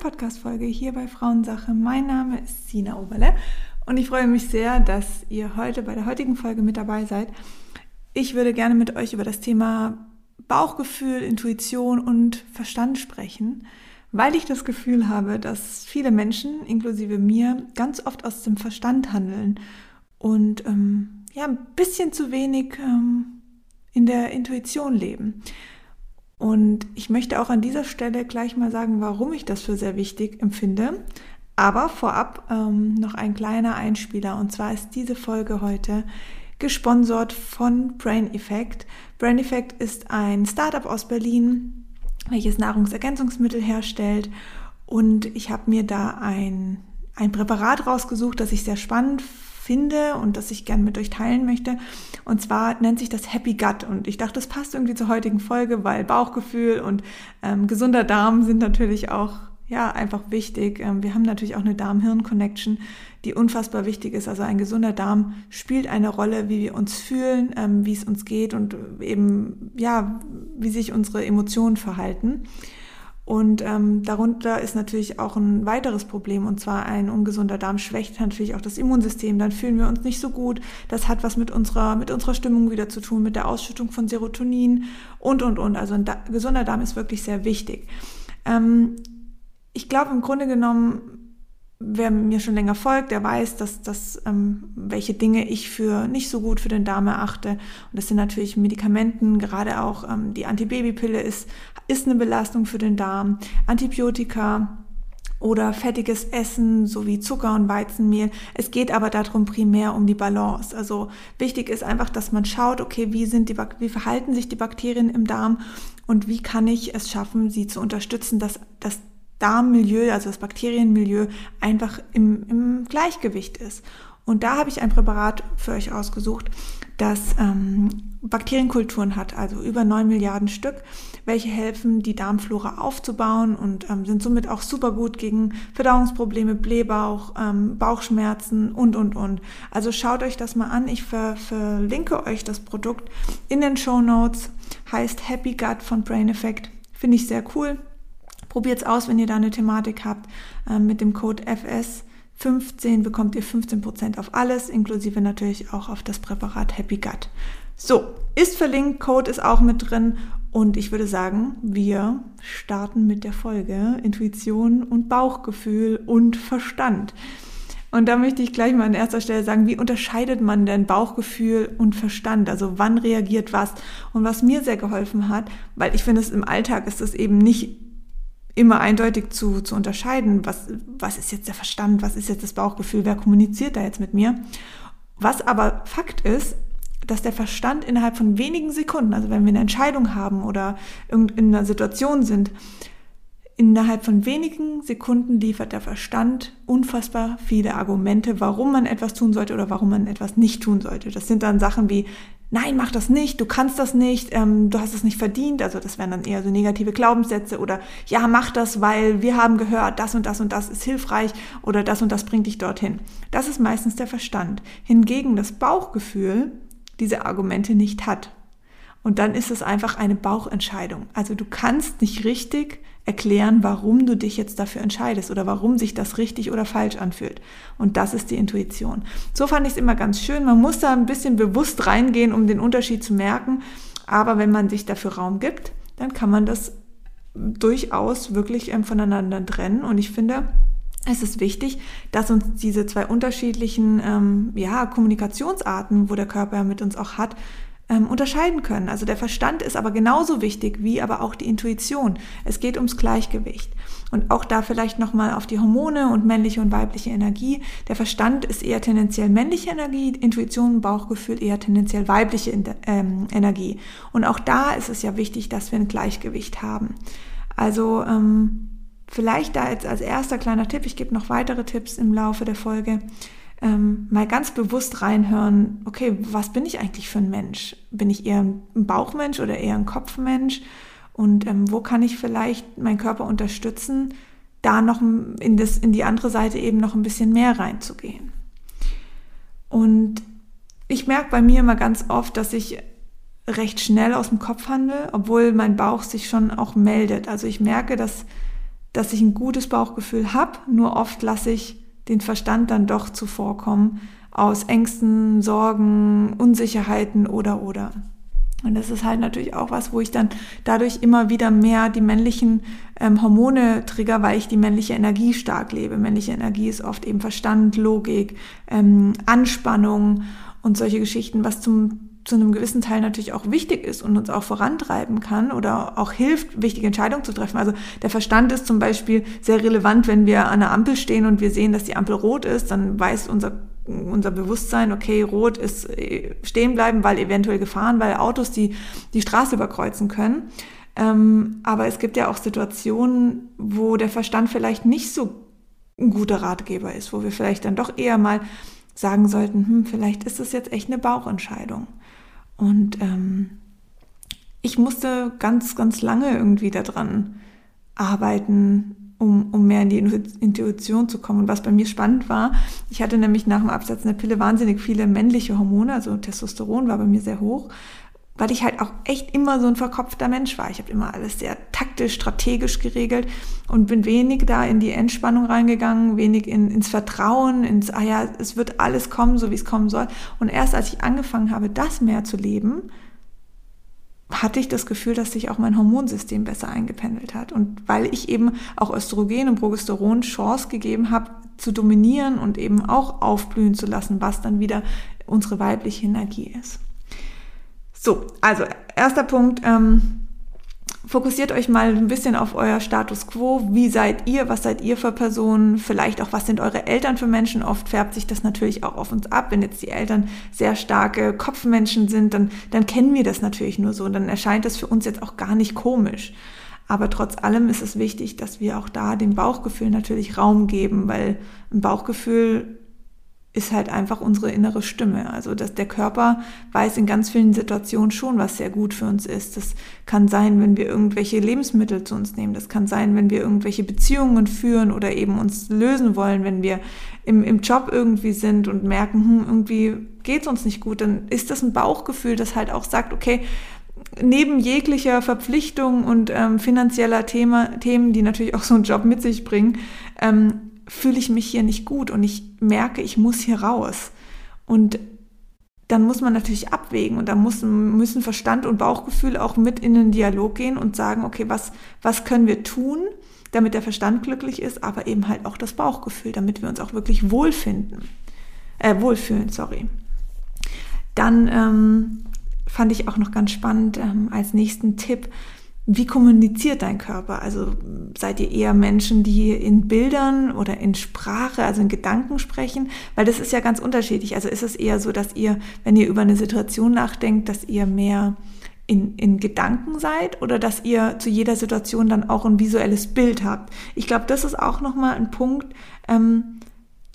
Podcast-Folge hier bei Frauensache. Mein Name ist Sina Oberle und ich freue mich sehr, dass ihr heute bei der heutigen Folge mit dabei seid. Ich würde gerne mit euch über das Thema Bauchgefühl, Intuition und Verstand sprechen, weil ich das Gefühl habe, dass viele Menschen, inklusive mir, ganz oft aus dem Verstand handeln und ähm, ja, ein bisschen zu wenig ähm, in der Intuition leben. Und ich möchte auch an dieser Stelle gleich mal sagen, warum ich das für sehr wichtig empfinde. Aber vorab ähm, noch ein kleiner Einspieler. Und zwar ist diese Folge heute gesponsert von Brain Effect. Brain Effect ist ein Startup aus Berlin, welches Nahrungsergänzungsmittel herstellt. Und ich habe mir da ein, ein Präparat rausgesucht, das ich sehr spannend finde und das ich gerne mit euch teilen möchte. Und zwar nennt sich das Happy Gut. Und ich dachte, das passt irgendwie zur heutigen Folge, weil Bauchgefühl und ähm, gesunder Darm sind natürlich auch ja, einfach wichtig. Ähm, wir haben natürlich auch eine Darm-Hirn-Connection, die unfassbar wichtig ist. Also ein gesunder Darm spielt eine Rolle, wie wir uns fühlen, ähm, wie es uns geht und eben, ja, wie sich unsere Emotionen verhalten. Und ähm, darunter ist natürlich auch ein weiteres Problem, und zwar ein ungesunder Darm schwächt natürlich auch das Immunsystem. Dann fühlen wir uns nicht so gut. Das hat was mit unserer, mit unserer Stimmung wieder zu tun, mit der Ausschüttung von Serotonin und, und, und. Also ein da gesunder Darm ist wirklich sehr wichtig. Ähm, ich glaube im Grunde genommen, wer mir schon länger folgt, der weiß, dass, dass ähm, welche Dinge ich für nicht so gut für den Darm erachte. Und das sind natürlich Medikamenten, gerade auch ähm, die Antibabypille ist, ist eine Belastung für den Darm. Antibiotika oder fettiges Essen sowie Zucker und Weizenmehl. Es geht aber darum primär um die Balance. Also wichtig ist einfach, dass man schaut, okay, wie sind die, wie verhalten sich die Bakterien im Darm und wie kann ich es schaffen, sie zu unterstützen, dass, dass Darmmilieu, also das Bakterienmilieu, einfach im, im Gleichgewicht ist. Und da habe ich ein Präparat für euch ausgesucht, das ähm, Bakterienkulturen hat, also über neun Milliarden Stück, welche helfen, die Darmflora aufzubauen und ähm, sind somit auch super gut gegen Verdauungsprobleme, Blähbauch, ähm, Bauchschmerzen und, und, und. Also schaut euch das mal an. Ich ver verlinke euch das Produkt in den Show Notes. Heißt Happy Gut von Brain Effect. Finde ich sehr cool. Probiert's aus, wenn ihr da eine Thematik habt. Ähm, mit dem Code FS15 bekommt ihr 15% auf alles, inklusive natürlich auch auf das Präparat Happy Gut. So, ist verlinkt, Code ist auch mit drin und ich würde sagen, wir starten mit der Folge Intuition und Bauchgefühl und Verstand. Und da möchte ich gleich mal an erster Stelle sagen, wie unterscheidet man denn Bauchgefühl und Verstand? Also wann reagiert was? Und was mir sehr geholfen hat, weil ich finde es im Alltag ist es eben nicht immer eindeutig zu, zu unterscheiden, was, was ist jetzt der Verstand, was ist jetzt das Bauchgefühl, wer kommuniziert da jetzt mit mir. Was aber Fakt ist, dass der Verstand innerhalb von wenigen Sekunden, also wenn wir eine Entscheidung haben oder in einer Situation sind, innerhalb von wenigen Sekunden liefert der Verstand unfassbar viele Argumente, warum man etwas tun sollte oder warum man etwas nicht tun sollte. Das sind dann Sachen wie, nein, mach das nicht, du kannst das nicht, ähm, du hast es nicht verdient. Also das wären dann eher so negative Glaubenssätze oder ja, mach das, weil wir haben gehört, das und das und das ist hilfreich oder das und das bringt dich dorthin. Das ist meistens der Verstand. Hingegen das Bauchgefühl diese Argumente nicht hat. Und dann ist es einfach eine Bauchentscheidung. Also du kannst nicht richtig erklären, warum du dich jetzt dafür entscheidest oder warum sich das richtig oder falsch anfühlt. Und das ist die Intuition. So fand ich es immer ganz schön. Man muss da ein bisschen bewusst reingehen, um den Unterschied zu merken. Aber wenn man sich dafür Raum gibt, dann kann man das durchaus wirklich ähm, voneinander trennen. Und ich finde, es ist wichtig, dass uns diese zwei unterschiedlichen ähm, ja, Kommunikationsarten, wo der Körper mit uns auch hat, ähm, unterscheiden können. Also der Verstand ist aber genauso wichtig wie aber auch die Intuition. Es geht ums Gleichgewicht. Und auch da vielleicht nochmal auf die Hormone und männliche und weibliche Energie. Der Verstand ist eher tendenziell männliche Energie, Intuition Bauchgefühl eher tendenziell weibliche ähm, Energie. Und auch da ist es ja wichtig, dass wir ein Gleichgewicht haben. Also ähm, vielleicht da jetzt als erster kleiner Tipp, ich gebe noch weitere Tipps im Laufe der Folge ähm, mal ganz bewusst reinhören, okay, was bin ich eigentlich für ein Mensch? Bin ich eher ein Bauchmensch oder eher ein Kopfmensch? Und ähm, wo kann ich vielleicht meinen Körper unterstützen, da noch in, das, in die andere Seite eben noch ein bisschen mehr reinzugehen? Und ich merke bei mir immer ganz oft, dass ich recht schnell aus dem Kopf handle, obwohl mein Bauch sich schon auch meldet. Also ich merke, dass dass ich ein gutes Bauchgefühl habe, nur oft lasse ich den Verstand dann doch zuvorkommen aus Ängsten, Sorgen, Unsicherheiten oder oder. Und das ist halt natürlich auch was, wo ich dann dadurch immer wieder mehr die männlichen ähm, Hormone trigger, weil ich die männliche Energie stark lebe. Männliche Energie ist oft eben Verstand, Logik, ähm, Anspannung und solche Geschichten, was zum zu einem gewissen Teil natürlich auch wichtig ist und uns auch vorantreiben kann oder auch hilft, wichtige Entscheidungen zu treffen. Also der Verstand ist zum Beispiel sehr relevant, wenn wir an der Ampel stehen und wir sehen, dass die Ampel rot ist, dann weiß unser unser Bewusstsein, okay, rot ist äh, stehen bleiben, weil eventuell gefahren, weil Autos die, die Straße überkreuzen können. Ähm, aber es gibt ja auch Situationen, wo der Verstand vielleicht nicht so ein guter Ratgeber ist, wo wir vielleicht dann doch eher mal sagen sollten, hm, vielleicht ist das jetzt echt eine Bauchentscheidung. Und ähm, ich musste ganz, ganz lange irgendwie daran arbeiten, um, um mehr in die Intuition zu kommen. Und was bei mir spannend war, ich hatte nämlich nach dem Absetzen der Pille wahnsinnig viele männliche Hormone, also Testosteron war bei mir sehr hoch, weil ich halt auch echt immer so ein verkopfter Mensch war. Ich habe immer alles sehr taktisch, strategisch geregelt und bin wenig da in die Entspannung reingegangen, wenig in, ins Vertrauen, ins, ah ja, es wird alles kommen, so wie es kommen soll. Und erst als ich angefangen habe, das mehr zu leben, hatte ich das Gefühl, dass sich auch mein Hormonsystem besser eingependelt hat. Und weil ich eben auch Östrogen und Progesteron Chance gegeben habe, zu dominieren und eben auch aufblühen zu lassen, was dann wieder unsere weibliche Energie ist. So, also erster Punkt, ähm, fokussiert euch mal ein bisschen auf euer Status quo. Wie seid ihr? Was seid ihr für Personen? Vielleicht auch, was sind eure Eltern für Menschen? Oft färbt sich das natürlich auch auf uns ab. Wenn jetzt die Eltern sehr starke Kopfmenschen sind, dann, dann kennen wir das natürlich nur so. Und dann erscheint das für uns jetzt auch gar nicht komisch. Aber trotz allem ist es wichtig, dass wir auch da dem Bauchgefühl natürlich Raum geben, weil ein Bauchgefühl ist halt einfach unsere innere Stimme. Also dass der Körper weiß in ganz vielen Situationen schon, was sehr gut für uns ist. Das kann sein, wenn wir irgendwelche Lebensmittel zu uns nehmen. Das kann sein, wenn wir irgendwelche Beziehungen führen oder eben uns lösen wollen, wenn wir im, im Job irgendwie sind und merken, hm, irgendwie geht's uns nicht gut. Dann ist das ein Bauchgefühl, das halt auch sagt, okay, neben jeglicher Verpflichtung und ähm, finanzieller Thema, Themen, die natürlich auch so einen Job mit sich bringen, ähm, fühle ich mich hier nicht gut und ich merke, ich muss hier raus. Und dann muss man natürlich abwägen und da müssen, müssen Verstand und Bauchgefühl auch mit in den Dialog gehen und sagen, okay, was, was können wir tun, damit der Verstand glücklich ist, aber eben halt auch das Bauchgefühl, damit wir uns auch wirklich wohlfinden, äh, wohlfühlen, sorry. Dann ähm, fand ich auch noch ganz spannend ähm, als nächsten Tipp, wie kommuniziert dein Körper? Also seid ihr eher Menschen, die in Bildern oder in Sprache, also in Gedanken sprechen? Weil das ist ja ganz unterschiedlich. Also ist es eher so, dass ihr, wenn ihr über eine Situation nachdenkt, dass ihr mehr in, in Gedanken seid oder dass ihr zu jeder Situation dann auch ein visuelles Bild habt? Ich glaube, das ist auch nochmal ein Punkt, ähm,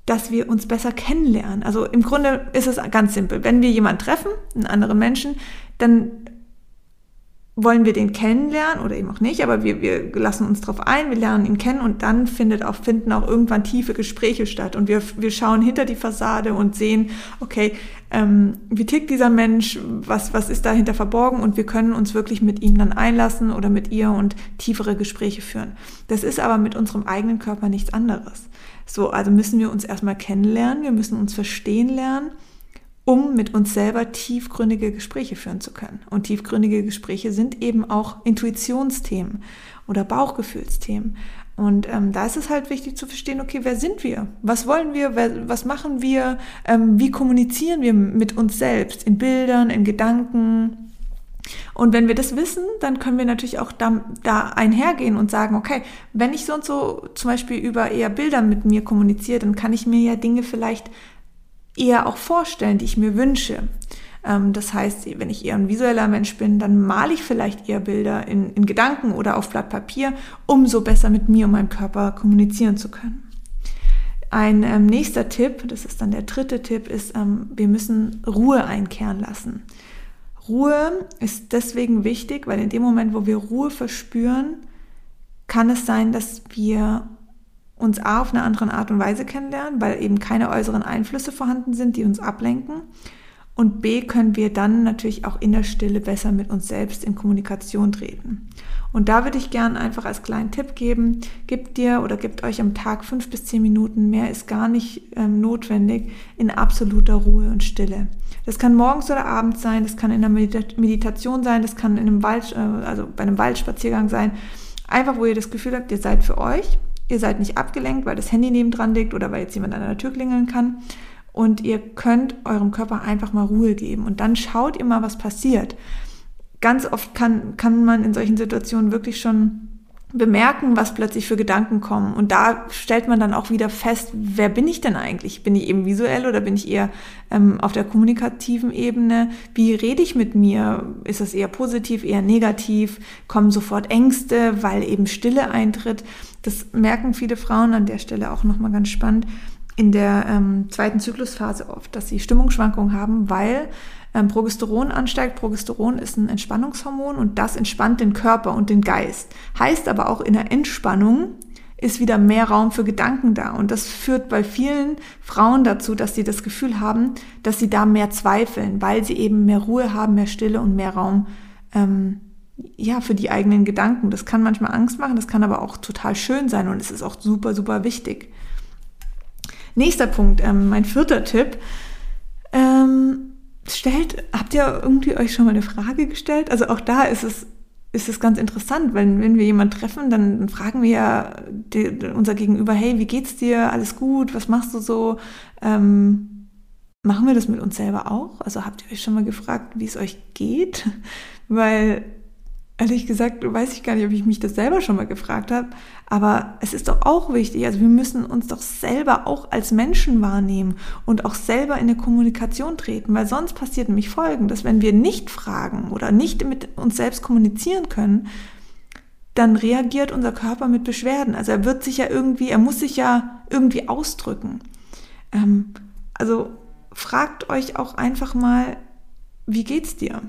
dass wir uns besser kennenlernen. Also im Grunde ist es ganz simpel. Wenn wir jemanden treffen, einen anderen Menschen, dann wollen wir den kennenlernen oder eben auch nicht, aber wir, wir lassen uns darauf ein, wir lernen ihn kennen und dann findet auch, finden auch irgendwann tiefe Gespräche statt und wir, wir schauen hinter die Fassade und sehen, okay, ähm, wie tickt dieser Mensch, was, was ist dahinter verborgen und wir können uns wirklich mit ihm dann einlassen oder mit ihr und tiefere Gespräche führen. Das ist aber mit unserem eigenen Körper nichts anderes. So, also müssen wir uns erstmal kennenlernen, wir müssen uns verstehen lernen um mit uns selber tiefgründige Gespräche führen zu können. Und tiefgründige Gespräche sind eben auch Intuitionsthemen oder Bauchgefühlsthemen. Und ähm, da ist es halt wichtig zu verstehen, okay, wer sind wir? Was wollen wir? Wer, was machen wir? Ähm, wie kommunizieren wir mit uns selbst? In Bildern, in Gedanken? Und wenn wir das wissen, dann können wir natürlich auch da, da einhergehen und sagen, okay, wenn ich so und so zum Beispiel über eher Bilder mit mir kommuniziere, dann kann ich mir ja Dinge vielleicht eher auch vorstellen, die ich mir wünsche. Ähm, das heißt, wenn ich eher ein visueller Mensch bin, dann male ich vielleicht eher Bilder in, in Gedanken oder auf Blatt Papier, um so besser mit mir und meinem Körper kommunizieren zu können. Ein ähm, nächster Tipp, das ist dann der dritte Tipp, ist, ähm, wir müssen Ruhe einkehren lassen. Ruhe ist deswegen wichtig, weil in dem Moment, wo wir Ruhe verspüren, kann es sein, dass wir uns A auf eine andere Art und Weise kennenlernen, weil eben keine äußeren Einflüsse vorhanden sind, die uns ablenken. und B können wir dann natürlich auch in der Stille besser mit uns selbst in Kommunikation treten. Und da würde ich gern einfach als kleinen Tipp geben, gebt dir oder gebt euch am Tag fünf bis zehn Minuten, mehr ist gar nicht ähm, notwendig, in absoluter Ruhe und Stille. Das kann morgens oder abends sein, das kann in der Meditation sein, das kann in einem Wald, äh, also bei einem Waldspaziergang sein. Einfach, wo ihr das Gefühl habt, ihr seid für euch, ihr seid nicht abgelenkt, weil das Handy nebendran liegt oder weil jetzt jemand an der Tür klingeln kann. Und ihr könnt eurem Körper einfach mal Ruhe geben. Und dann schaut ihr mal, was passiert. Ganz oft kann, kann man in solchen Situationen wirklich schon bemerken, was plötzlich für Gedanken kommen. Und da stellt man dann auch wieder fest, wer bin ich denn eigentlich? Bin ich eben visuell oder bin ich eher ähm, auf der kommunikativen Ebene? Wie rede ich mit mir? Ist das eher positiv, eher negativ? Kommen sofort Ängste, weil eben Stille eintritt? Das merken viele Frauen an der Stelle auch nochmal ganz spannend in der ähm, zweiten Zyklusphase oft, dass sie Stimmungsschwankungen haben, weil ähm, Progesteron ansteigt. Progesteron ist ein Entspannungshormon und das entspannt den Körper und den Geist. Heißt aber auch in der Entspannung ist wieder mehr Raum für Gedanken da. Und das führt bei vielen Frauen dazu, dass sie das Gefühl haben, dass sie da mehr zweifeln, weil sie eben mehr Ruhe haben, mehr Stille und mehr Raum ähm, ja, für die eigenen Gedanken. Das kann manchmal Angst machen, das kann aber auch total schön sein und es ist auch super, super wichtig. Nächster Punkt, ähm, mein vierter Tipp. Stellt, habt ihr irgendwie euch schon mal eine Frage gestellt? Also auch da ist es, ist es ganz interessant, wenn, wenn wir jemanden treffen, dann, fragen wir ja unser Gegenüber, hey, wie geht's dir? Alles gut? Was machst du so? Ähm, machen wir das mit uns selber auch? Also habt ihr euch schon mal gefragt, wie es euch geht? Weil ehrlich gesagt weiß ich gar nicht, ob ich mich das selber schon mal gefragt habe, aber es ist doch auch wichtig, also wir müssen uns doch selber auch als Menschen wahrnehmen und auch selber in eine Kommunikation treten, weil sonst passiert nämlich Folgendes, wenn wir nicht fragen oder nicht mit uns selbst kommunizieren können, dann reagiert unser Körper mit Beschwerden. Also er wird sich ja irgendwie, er muss sich ja irgendwie ausdrücken. Ähm, also fragt euch auch einfach mal, wie geht's dir?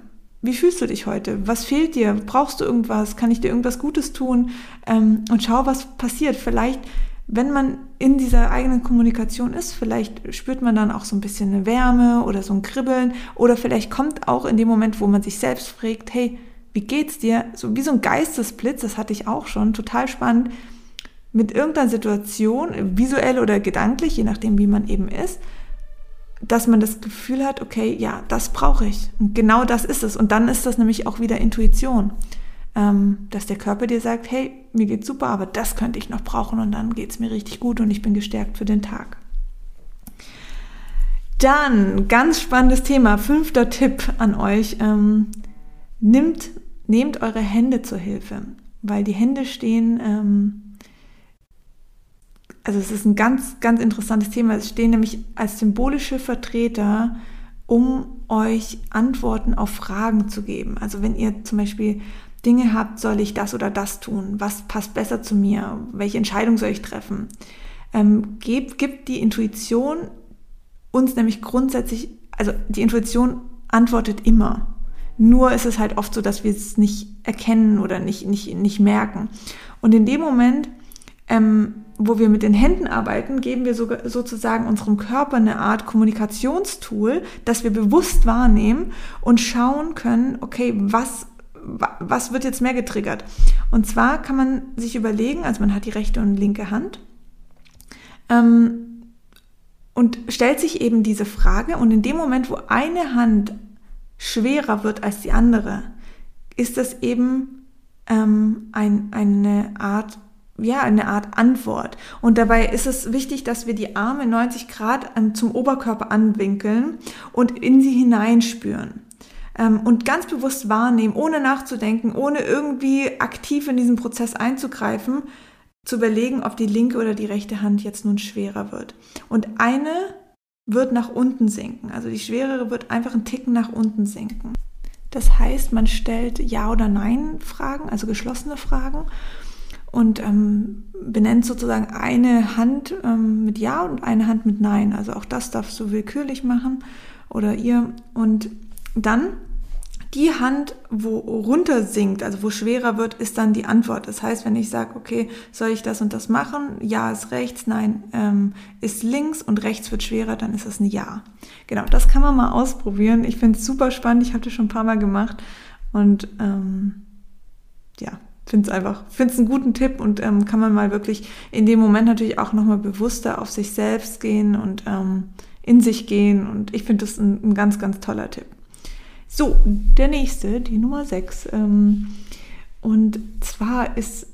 Wie fühlst du dich heute? Was fehlt dir? Brauchst du irgendwas? Kann ich dir irgendwas Gutes tun? Ähm, und schau, was passiert. Vielleicht, wenn man in dieser eigenen Kommunikation ist, vielleicht spürt man dann auch so ein bisschen eine Wärme oder so ein Kribbeln. Oder vielleicht kommt auch in dem Moment, wo man sich selbst fragt, hey, wie geht's dir? So wie so ein Geistesblitz, das hatte ich auch schon, total spannend, mit irgendeiner Situation, visuell oder gedanklich, je nachdem, wie man eben ist, dass man das Gefühl hat, okay, ja, das brauche ich. Und genau das ist es. Und dann ist das nämlich auch wieder Intuition, ähm, dass der Körper dir sagt, hey, mir geht's super, aber das könnte ich noch brauchen und dann geht's mir richtig gut und ich bin gestärkt für den Tag. Dann, ganz spannendes Thema, fünfter Tipp an euch. Ähm, nimmt, nehmt eure Hände zur Hilfe, weil die Hände stehen ähm, also es ist ein ganz, ganz interessantes Thema. Es stehen nämlich als symbolische Vertreter, um euch Antworten auf Fragen zu geben. Also wenn ihr zum Beispiel Dinge habt, soll ich das oder das tun? Was passt besser zu mir? Welche Entscheidung soll ich treffen? Ähm, gibt, gibt die Intuition uns nämlich grundsätzlich, also die Intuition antwortet immer. Nur ist es halt oft so, dass wir es nicht erkennen oder nicht, nicht, nicht merken. Und in dem Moment ähm, wo wir mit den Händen arbeiten, geben wir sogar sozusagen unserem Körper eine Art Kommunikationstool, das wir bewusst wahrnehmen und schauen können, okay, was, was wird jetzt mehr getriggert? Und zwar kann man sich überlegen, also man hat die rechte und linke Hand ähm, und stellt sich eben diese Frage und in dem Moment, wo eine Hand schwerer wird als die andere, ist das eben ähm, ein, eine Art ja, eine Art Antwort. Und dabei ist es wichtig, dass wir die Arme 90 Grad zum Oberkörper anwinkeln und in sie hineinspüren. Ähm, und ganz bewusst wahrnehmen, ohne nachzudenken, ohne irgendwie aktiv in diesen Prozess einzugreifen, zu überlegen, ob die linke oder die rechte Hand jetzt nun schwerer wird. Und eine wird nach unten sinken. Also die schwerere wird einfach einen Ticken nach unten sinken. Das heißt, man stellt Ja oder Nein Fragen, also geschlossene Fragen und ähm, benennt sozusagen eine Hand ähm, mit Ja und eine Hand mit Nein. Also auch das darfst du willkürlich machen oder ihr. Und dann die Hand, wo runter sinkt, also wo schwerer wird, ist dann die Antwort. Das heißt, wenn ich sage, okay, soll ich das und das machen? Ja ist rechts, nein ähm, ist links und rechts wird schwerer, dann ist das ein Ja. Genau, das kann man mal ausprobieren. Ich finde es super spannend. Ich habe das schon ein paar Mal gemacht und ähm, ja, finde es einfach, finde es einen guten Tipp und ähm, kann man mal wirklich in dem Moment natürlich auch nochmal bewusster auf sich selbst gehen und ähm, in sich gehen und ich finde das ein, ein ganz, ganz toller Tipp. So, der nächste, die Nummer 6. Ähm, und zwar ist,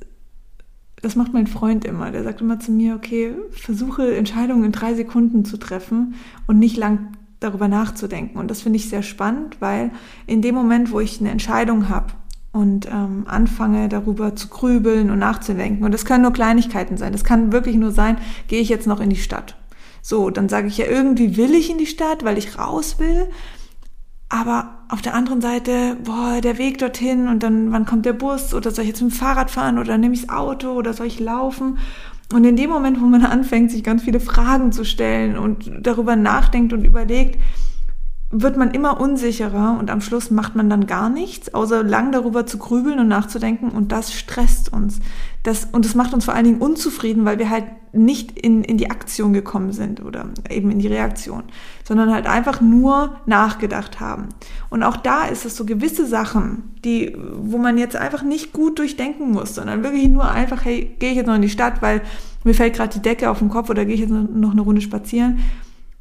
das macht mein Freund immer, der sagt immer zu mir, okay, versuche Entscheidungen in drei Sekunden zu treffen und nicht lang darüber nachzudenken. Und das finde ich sehr spannend, weil in dem Moment, wo ich eine Entscheidung habe und ähm, anfange darüber zu grübeln und nachzudenken, und das können nur Kleinigkeiten sein, das kann wirklich nur sein, gehe ich jetzt noch in die Stadt. So, dann sage ich ja, irgendwie will ich in die Stadt, weil ich raus will. Aber auf der anderen Seite, boah, der Weg dorthin und dann, wann kommt der Bus oder soll ich jetzt mit dem Fahrrad fahren oder nehme ich das Auto oder soll ich laufen? Und in dem Moment, wo man anfängt, sich ganz viele Fragen zu stellen und darüber nachdenkt und überlegt, wird man immer unsicherer und am Schluss macht man dann gar nichts, außer lang darüber zu grübeln und nachzudenken und das stresst uns. Das, und das macht uns vor allen Dingen unzufrieden, weil wir halt nicht in, in die Aktion gekommen sind oder eben in die Reaktion, sondern halt einfach nur nachgedacht haben. Und auch da ist es so gewisse Sachen, die, wo man jetzt einfach nicht gut durchdenken muss, sondern wirklich nur einfach, hey, gehe ich jetzt noch in die Stadt, weil mir fällt gerade die Decke auf den Kopf oder gehe ich jetzt noch eine Runde spazieren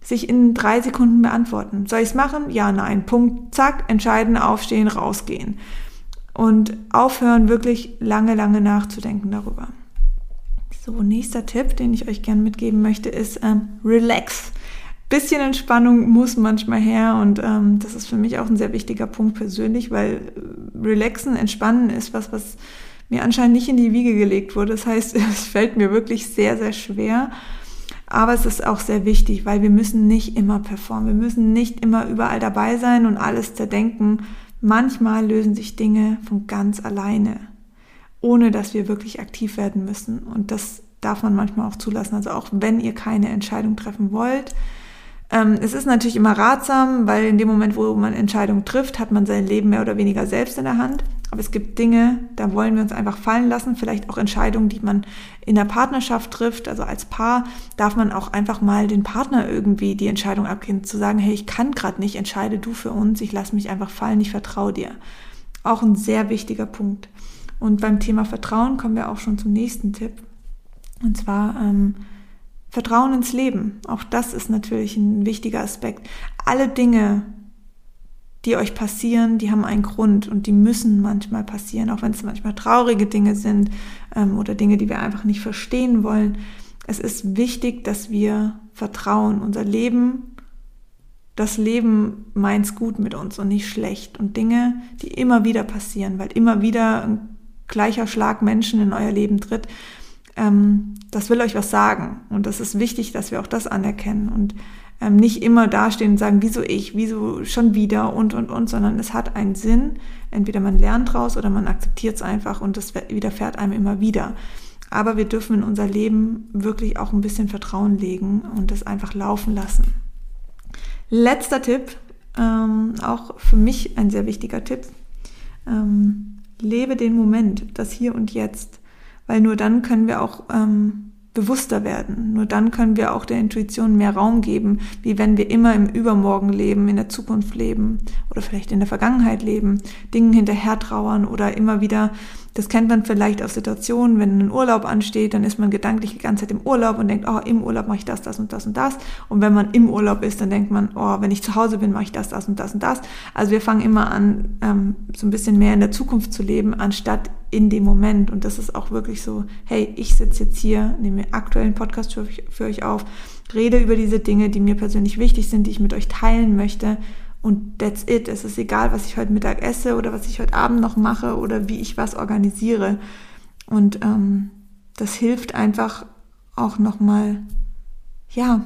sich in drei Sekunden beantworten. Soll ich es machen? Ja, nein. Punkt, zack, entscheiden, aufstehen, rausgehen. Und aufhören, wirklich lange, lange nachzudenken darüber. So, nächster Tipp, den ich euch gerne mitgeben möchte, ist ähm, relax. Bisschen Entspannung muss manchmal her und ähm, das ist für mich auch ein sehr wichtiger Punkt persönlich, weil relaxen, entspannen ist was, was mir anscheinend nicht in die Wiege gelegt wurde. Das heißt, es fällt mir wirklich sehr, sehr schwer. Aber es ist auch sehr wichtig, weil wir müssen nicht immer performen. Wir müssen nicht immer überall dabei sein und alles zerdenken. Manchmal lösen sich Dinge von ganz alleine, ohne dass wir wirklich aktiv werden müssen. Und das darf man manchmal auch zulassen. Also auch wenn ihr keine Entscheidung treffen wollt, ähm, es ist natürlich immer ratsam, weil in dem Moment, wo man Entscheidungen trifft, hat man sein Leben mehr oder weniger selbst in der Hand. Aber es gibt Dinge, da wollen wir uns einfach fallen lassen. Vielleicht auch Entscheidungen, die man in der Partnerschaft trifft. Also als Paar darf man auch einfach mal den Partner irgendwie die Entscheidung abgeben, zu sagen, hey, ich kann gerade nicht, entscheide du für uns, ich lasse mich einfach fallen, ich vertraue dir. Auch ein sehr wichtiger Punkt. Und beim Thema Vertrauen kommen wir auch schon zum nächsten Tipp. Und zwar ähm, Vertrauen ins Leben. Auch das ist natürlich ein wichtiger Aspekt. Alle Dinge, die euch passieren, die haben einen Grund und die müssen manchmal passieren, auch wenn es manchmal traurige Dinge sind ähm, oder Dinge, die wir einfach nicht verstehen wollen. Es ist wichtig, dass wir vertrauen. Unser Leben, das Leben meint's gut mit uns und nicht schlecht. Und Dinge, die immer wieder passieren, weil immer wieder ein gleicher Schlag Menschen in euer Leben tritt, ähm, das will euch was sagen. Und das ist wichtig, dass wir auch das anerkennen und ähm, nicht immer dastehen und sagen, wieso ich, wieso schon wieder und, und, und, sondern es hat einen Sinn. Entweder man lernt draus oder man akzeptiert es einfach und das widerfährt einem immer wieder. Aber wir dürfen in unser Leben wirklich auch ein bisschen Vertrauen legen und das einfach laufen lassen. Letzter Tipp, ähm, auch für mich ein sehr wichtiger Tipp. Ähm, lebe den Moment, das Hier und Jetzt weil nur dann können wir auch ähm, bewusster werden. Nur dann können wir auch der Intuition mehr Raum geben, wie wenn wir immer im Übermorgen leben, in der Zukunft leben oder vielleicht in der Vergangenheit leben, Dingen hinterher trauern oder immer wieder das kennt man vielleicht aus Situationen, wenn ein Urlaub ansteht, dann ist man gedanklich die ganze Zeit im Urlaub und denkt, oh, im Urlaub mache ich das, das und das und das. Und wenn man im Urlaub ist, dann denkt man, oh, wenn ich zu Hause bin, mache ich das, das und das und das. Also wir fangen immer an, ähm, so ein bisschen mehr in der Zukunft zu leben, anstatt in dem Moment. Und das ist auch wirklich so, hey, ich sitze jetzt hier, nehme aktuellen Podcast für, für euch auf, rede über diese Dinge, die mir persönlich wichtig sind, die ich mit euch teilen möchte und that's it. Es ist egal, was ich heute Mittag esse oder was ich heute Abend noch mache oder wie ich was organisiere. Und ähm, das hilft einfach auch nochmal, ja,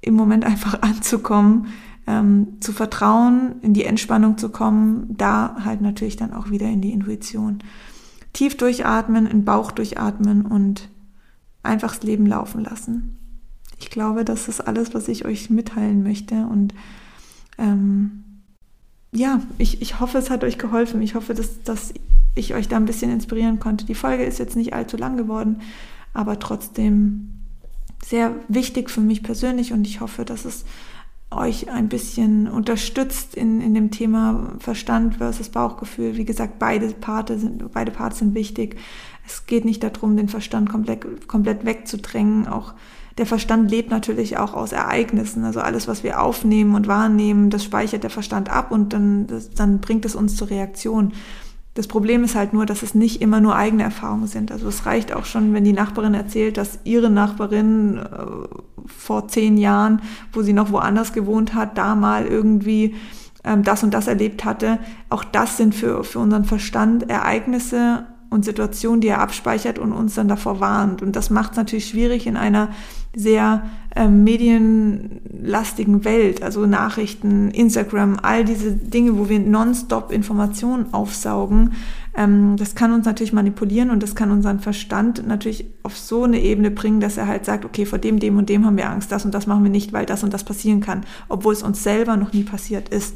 im Moment einfach anzukommen, ähm, zu vertrauen, in die Entspannung zu kommen, da halt natürlich dann auch wieder in die Intuition. Tief durchatmen, in Bauch durchatmen und einfach das Leben laufen lassen. Ich glaube, das ist alles, was ich euch mitteilen möchte und ähm, ja, ich, ich hoffe, es hat euch geholfen. Ich hoffe, dass, dass ich euch da ein bisschen inspirieren konnte. Die Folge ist jetzt nicht allzu lang geworden, aber trotzdem sehr wichtig für mich persönlich und ich hoffe, dass es euch ein bisschen unterstützt in, in dem Thema Verstand versus Bauchgefühl. Wie gesagt, beide Parte sind, beide Parts sind wichtig. Es geht nicht darum, den Verstand komplett, komplett wegzudrängen. Auch der Verstand lebt natürlich auch aus Ereignissen. Also alles, was wir aufnehmen und wahrnehmen, das speichert der Verstand ab und dann, das, dann bringt es uns zur Reaktion. Das Problem ist halt nur, dass es nicht immer nur eigene Erfahrungen sind. Also es reicht auch schon, wenn die Nachbarin erzählt, dass ihre Nachbarin äh, vor zehn Jahren, wo sie noch woanders gewohnt hat, da mal irgendwie ähm, das und das erlebt hatte. Auch das sind für, für unseren Verstand Ereignisse und Situationen, die er abspeichert und uns dann davor warnt. Und das macht es natürlich schwierig in einer sehr ähm, medienlastigen Welt, also Nachrichten, Instagram, all diese Dinge, wo wir nonstop Informationen aufsaugen, ähm, das kann uns natürlich manipulieren und das kann unseren Verstand natürlich auf so eine Ebene bringen, dass er halt sagt, okay, vor dem, dem und dem haben wir Angst, das und das machen wir nicht, weil das und das passieren kann, obwohl es uns selber noch nie passiert ist.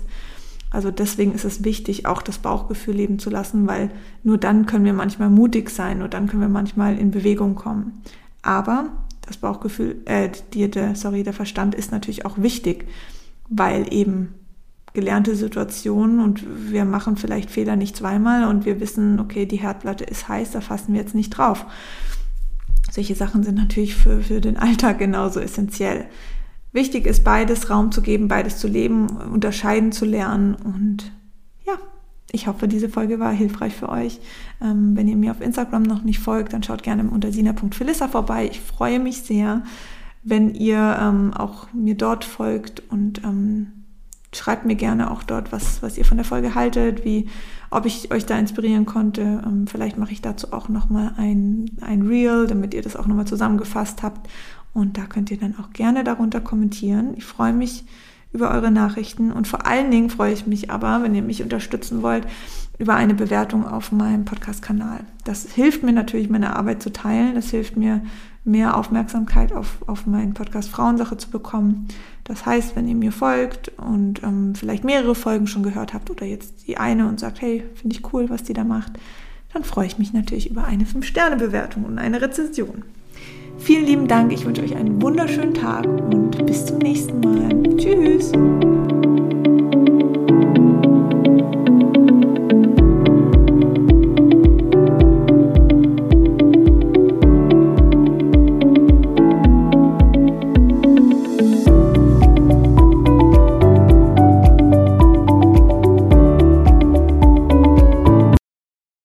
Also deswegen ist es wichtig, auch das Bauchgefühl leben zu lassen, weil nur dann können wir manchmal mutig sein, nur dann können wir manchmal in Bewegung kommen. Aber das Bauchgefühl, äh, die, der, sorry, der Verstand ist natürlich auch wichtig, weil eben gelernte Situationen und wir machen vielleicht Fehler nicht zweimal und wir wissen, okay, die Herdplatte ist heiß, da fassen wir jetzt nicht drauf. Solche Sachen sind natürlich für, für den Alltag genauso essentiell. Wichtig ist, beides Raum zu geben, beides zu leben, unterscheiden zu lernen. Und ja, ich hoffe, diese Folge war hilfreich für euch. Ähm, wenn ihr mir auf Instagram noch nicht folgt, dann schaut gerne unter sina.philissa vorbei. Ich freue mich sehr, wenn ihr ähm, auch mir dort folgt und ähm, schreibt mir gerne auch dort, was, was ihr von der Folge haltet, wie, ob ich euch da inspirieren konnte. Ähm, vielleicht mache ich dazu auch nochmal ein, ein Reel, damit ihr das auch nochmal zusammengefasst habt und da könnt ihr dann auch gerne darunter kommentieren. Ich freue mich über eure Nachrichten und vor allen Dingen freue ich mich aber, wenn ihr mich unterstützen wollt, über eine Bewertung auf meinem Podcast-Kanal. Das hilft mir natürlich, meine Arbeit zu teilen. Das hilft mir, mehr Aufmerksamkeit auf, auf meinen Podcast Frauensache zu bekommen. Das heißt, wenn ihr mir folgt und ähm, vielleicht mehrere Folgen schon gehört habt oder jetzt die eine und sagt, hey, finde ich cool, was die da macht, dann freue ich mich natürlich über eine 5-Sterne-Bewertung und eine Rezension. Vielen lieben Dank. Ich wünsche euch einen wunderschönen Tag und bis zum nächsten Mal. Tschüss.